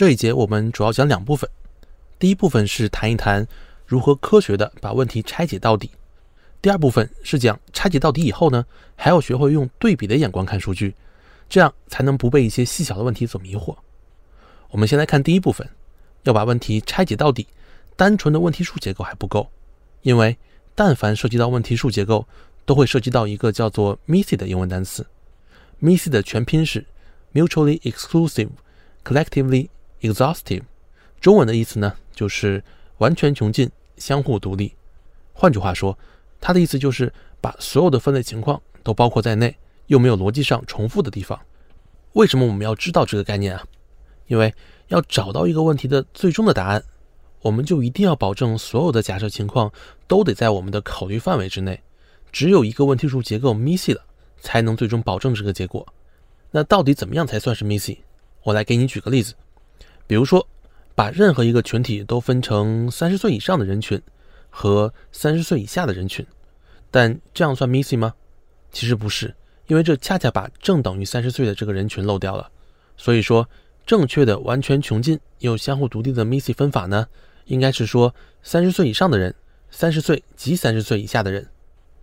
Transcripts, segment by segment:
这一节我们主要讲两部分，第一部分是谈一谈如何科学的把问题拆解到底，第二部分是讲拆解到底以后呢，还要学会用对比的眼光看数据，这样才能不被一些细小的问题所迷惑。我们先来看第一部分，要把问题拆解到底，单纯的问题数结构还不够，因为但凡涉及到问题数结构，都会涉及到一个叫做 MISI 的英文单词。MISI 的全拼是 Mutually Exclusive, Collectively Exhaustive，中文的意思呢就是完全穷尽、相互独立。换句话说，它的意思就是把所有的分类情况都包括在内，又没有逻辑上重复的地方。为什么我们要知道这个概念啊？因为要找到一个问题的最终的答案，我们就一定要保证所有的假设情况都得在我们的考虑范围之内。只有一个问题数结构 MISI 了，才能最终保证这个结果。那到底怎么样才算是 MISI？我来给你举个例子，比如说，把任何一个群体都分成三十岁以上的人群和三十岁以下的人群，但这样算 MISI 吗？其实不是，因为这恰恰把正等于三十岁的这个人群漏掉了。所以说。正确的完全穷尽又相互独立的 MISI 分法呢，应该是说三十岁以上的人，三十岁及三十岁以下的人，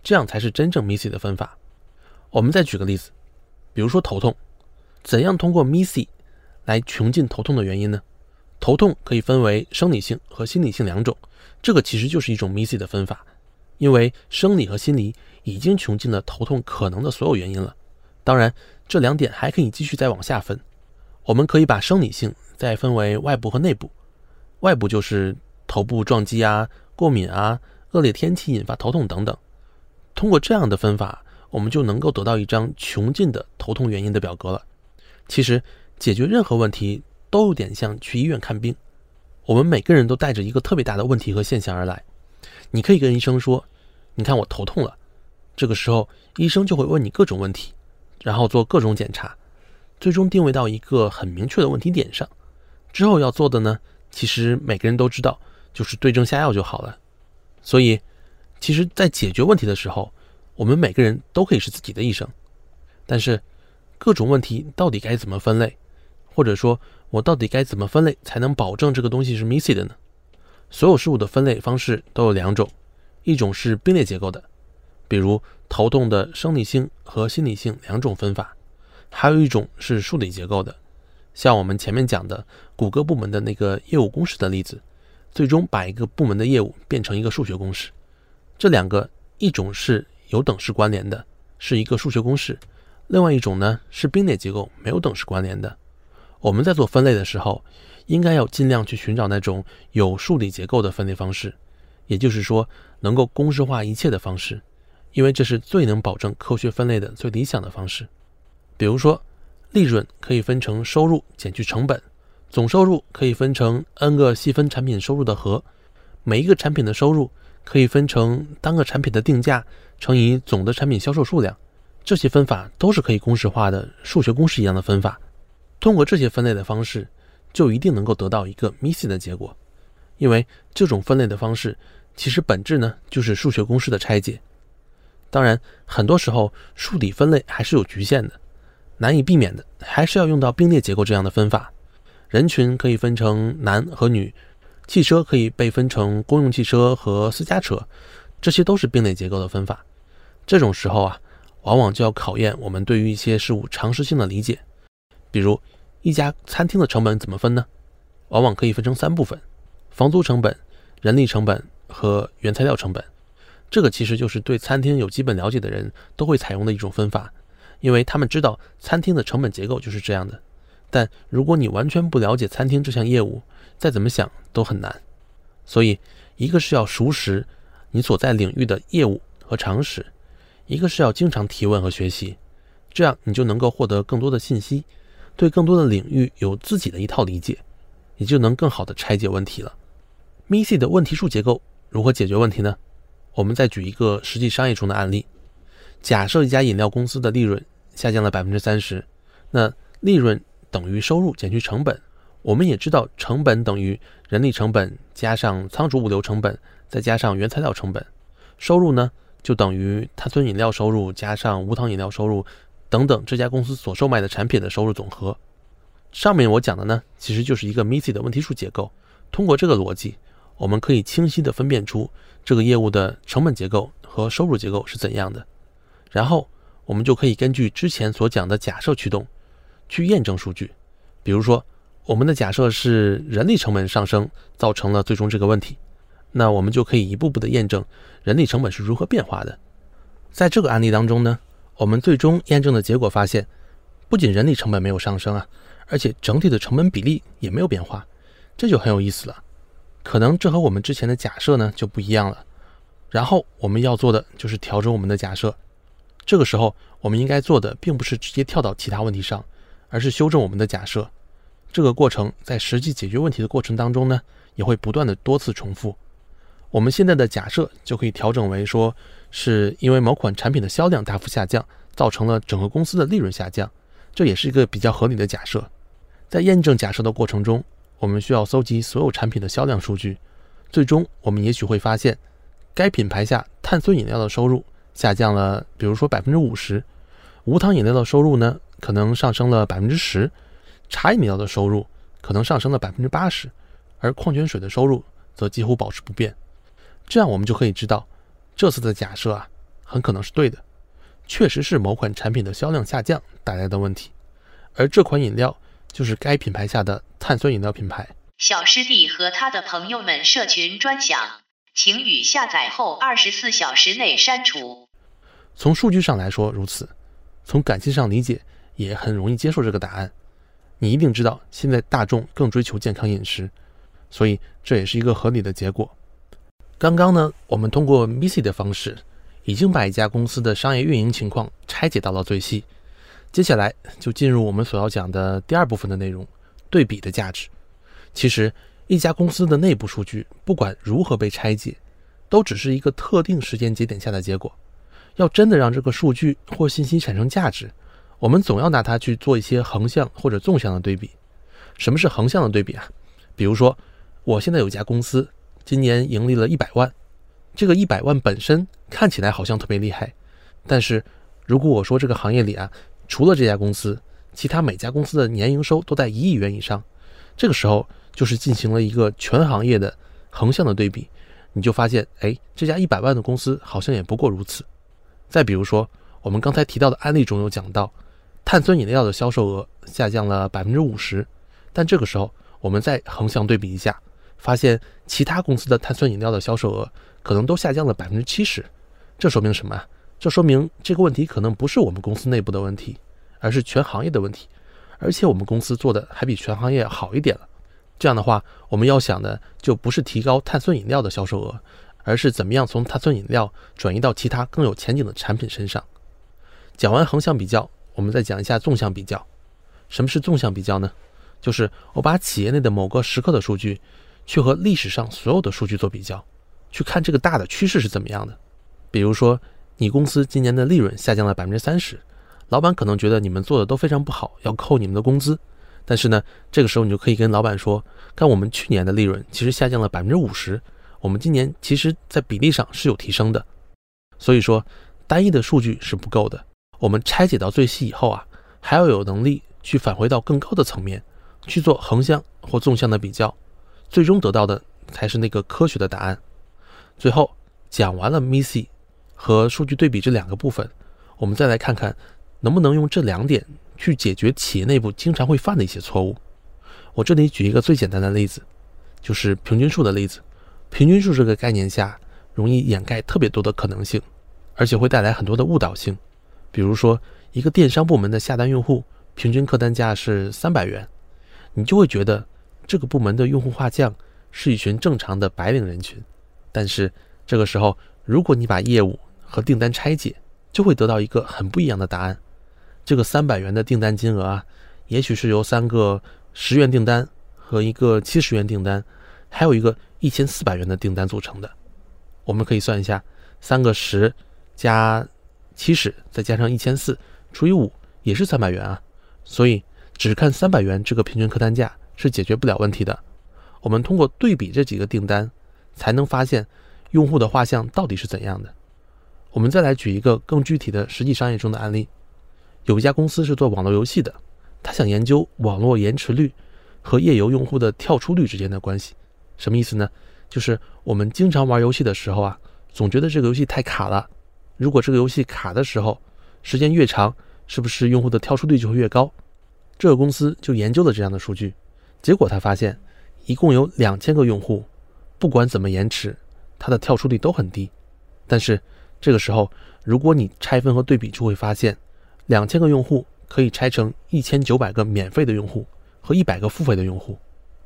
这样才是真正 MISI 的分法。我们再举个例子，比如说头痛，怎样通过 MISI 来穷尽头痛的原因呢？头痛可以分为生理性和心理性两种，这个其实就是一种 MISI 的分法，因为生理和心理已经穷尽了头痛可能的所有原因了。当然，这两点还可以继续再往下分。我们可以把生理性再分为外部和内部。外部就是头部撞击啊、过敏啊、恶劣天气引发头痛等等。通过这样的分法，我们就能够得到一张穷尽的头痛原因的表格了。其实解决任何问题都有点像去医院看病，我们每个人都带着一个特别大的问题和现象而来。你可以跟医生说：“你看我头痛了。”这个时候，医生就会问你各种问题，然后做各种检查。最终定位到一个很明确的问题点上，之后要做的呢，其实每个人都知道，就是对症下药就好了。所以，其实，在解决问题的时候，我们每个人都可以是自己的医生。但是，各种问题到底该怎么分类，或者说，我到底该怎么分类才能保证这个东西是 missing 的呢？所有事物的分类方式都有两种，一种是并列结构的，比如头痛的生理性和心理性两种分法。还有一种是数理结构的，像我们前面讲的谷歌部门的那个业务公式的例子，最终把一个部门的业务变成一个数学公式。这两个，一种是有等式关联的，是一个数学公式；另外一种呢是并列结构，没有等式关联的。我们在做分类的时候，应该要尽量去寻找那种有数理结构的分类方式，也就是说能够公式化一切的方式，因为这是最能保证科学分类的最理想的方式。比如说，利润可以分成收入减去成本，总收入可以分成 n 个细分产品收入的和，每一个产品的收入可以分成单个产品的定价乘以总的产品销售数量。这些分法都是可以公式化的数学公式一样的分法。通过这些分类的方式，就一定能够得到一个 missing 的结果。因为这种分类的方式其实本质呢就是数学公式的拆解。当然，很多时候数理分类还是有局限的。难以避免的，还是要用到并列结构这样的分法。人群可以分成男和女，汽车可以被分成公用汽车和私家车，这些都是并列结构的分法。这种时候啊，往往就要考验我们对于一些事物常识性的理解。比如，一家餐厅的成本怎么分呢？往往可以分成三部分：房租成本、人力成本和原材料成本。这个其实就是对餐厅有基本了解的人都会采用的一种分法。因为他们知道餐厅的成本结构就是这样的，但如果你完全不了解餐厅这项业务，再怎么想都很难。所以，一个是要熟识你所在领域的业务和常识，一个是要经常提问和学习，这样你就能够获得更多的信息，对更多的领域有自己的一套理解，也就能更好的拆解问题了。MISI 的问题数结构如何解决问题呢？我们再举一个实际商业中的案例。假设一家饮料公司的利润下降了百分之三十，那利润等于收入减去成本。我们也知道，成本等于人力成本加上仓储物流成本再加上原材料成本。收入呢，就等于碳酸饮料收入加上无糖饮料收入等等这家公司所售卖的产品的收入总和。上面我讲的呢，其实就是一个 MISI 的问题数结构。通过这个逻辑，我们可以清晰地分辨出这个业务的成本结构和收入结构是怎样的。然后我们就可以根据之前所讲的假设驱动，去验证数据。比如说，我们的假设是人力成本上升造成了最终这个问题，那我们就可以一步步的验证人力成本是如何变化的。在这个案例当中呢，我们最终验证的结果发现，不仅人力成本没有上升啊，而且整体的成本比例也没有变化，这就很有意思了。可能这和我们之前的假设呢就不一样了。然后我们要做的就是调整我们的假设。这个时候，我们应该做的并不是直接跳到其他问题上，而是修正我们的假设。这个过程在实际解决问题的过程当中呢，也会不断的多次重复。我们现在的假设就可以调整为说，是因为某款产品的销量大幅下降，造成了整个公司的利润下降，这也是一个比较合理的假设。在验证假设的过程中，我们需要搜集所有产品的销量数据，最终我们也许会发现，该品牌下碳酸饮料的收入下降了，比如说百分之五十，无糖饮料的收入呢，可能上升了百分之十。茶饮料的收入可能上升了百分之八十，而矿泉水的收入则几乎保持不变。这样我们就可以知道，这次的假设啊，很可能是对的，确实是某款产品的销量下降带来的问题。而这款饮料就是该品牌下的碳酸饮料品牌。小师弟和他的朋友们社群专享，请于下载后二十四小时内删除。从数据上来说如此，从感性上理解也很容易接受这个答案。你一定知道，现在大众更追求健康饮食，所以这也是一个合理的结果。刚刚呢，我们通过 MISI 的方式，已经把一家公司的商业运营情况拆解到了最细。接下来就进入我们所要讲的第二部分的内容——对比的价值。其实，一家公司的内部数据，不管如何被拆解，都只是一个特定时间节点下的结果。要真的让这个数据或信息产生价值，我们总要拿它去做一些横向或者纵向的对比。什么是横向的对比啊？比如说，我现在有一家公司，今年盈利了一百万，这个一百万本身看起来好像特别厉害，但是如果我说这个行业里啊，除了这家公司，其他每家公司的年营收都在一亿元以上，这个时候就是进行了一个全行业的横向的对比，你就发现，哎，这家一百万的公司好像也不过如此。再比如说，我们刚才提到的案例中有讲到。碳酸饮料的销售额下降了百分之五十，但这个时候我们再横向对比一下，发现其他公司的碳酸饮料的销售额可能都下降了百分之七十。这说明什么？这说明这个问题可能不是我们公司内部的问题，而是全行业的问题。而且我们公司做的还比全行业好一点了。这样的话，我们要想的就不是提高碳酸饮料的销售额，而是怎么样从碳酸饮料转移到其他更有前景的产品身上。讲完横向比较。我们再讲一下纵向比较。什么是纵向比较呢？就是我把企业内的某个时刻的数据，去和历史上所有的数据做比较，去看这个大的趋势是怎么样的。比如说，你公司今年的利润下降了百分之三十，老板可能觉得你们做的都非常不好，要扣你们的工资。但是呢，这个时候你就可以跟老板说，看我们去年的利润其实下降了百分之五十，我们今年其实在比例上是有提升的。所以说，单一的数据是不够的。我们拆解到最细以后啊，还要有能力去返回到更高的层面，去做横向或纵向的比较，最终得到的才是那个科学的答案。最后讲完了 MISI 和数据对比这两个部分，我们再来看看能不能用这两点去解决企业内部经常会犯的一些错误。我这里举一个最简单的例子，就是平均数的例子。平均数这个概念下，容易掩盖特别多的可能性，而且会带来很多的误导性。比如说，一个电商部门的下单用户平均客单价是三百元，你就会觉得这个部门的用户画像是一群正常的白领人群。但是这个时候，如果你把业务和订单拆解，就会得到一个很不一样的答案。这个三百元的订单金额啊，也许是由三个十元订单和一个七十元订单，还有一个一千四百元的订单组成的。我们可以算一下，三个十加。七十再加上一千四除以五也是三百元啊，所以只看三百元这个平均客单价是解决不了问题的。我们通过对比这几个订单，才能发现用户的画像到底是怎样的。我们再来举一个更具体的实际商业中的案例，有一家公司是做网络游戏的，他想研究网络延迟率和页游用户的跳出率之间的关系。什么意思呢？就是我们经常玩游戏的时候啊，总觉得这个游戏太卡了。如果这个游戏卡的时候时间越长，是不是用户的跳出率就会越高？这个公司就研究了这样的数据，结果他发现，一共有两千个用户，不管怎么延迟，它的跳出率都很低。但是这个时候，如果你拆分和对比，就会发现，两千个用户可以拆成一千九百个免费的用户和一百个付费的用户。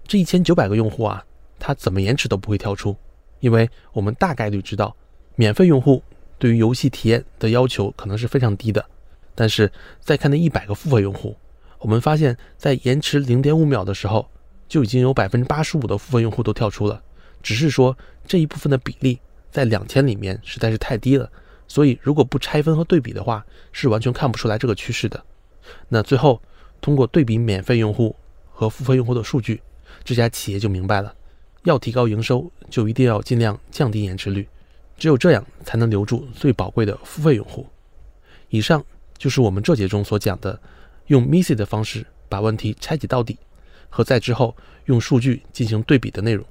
这一千九百个用户啊。它怎么延迟都不会跳出，因为我们大概率知道，免费用户对于游戏体验的要求可能是非常低的。但是再看那一百个付费用户，我们发现，在延迟零点五秒的时候，就已经有百分之八十五的付费用户都跳出了。只是说这一部分的比例在两千里面实在是太低了，所以如果不拆分和对比的话，是完全看不出来这个趋势的。那最后通过对比免费用户和付费用户的数据，这家企业就明白了。要提高营收，就一定要尽量降低延迟率，只有这样才能留住最宝贵的付费用户。以上就是我们这节中所讲的，用 MISI 的方式把问题拆解到底，和在之后用数据进行对比的内容。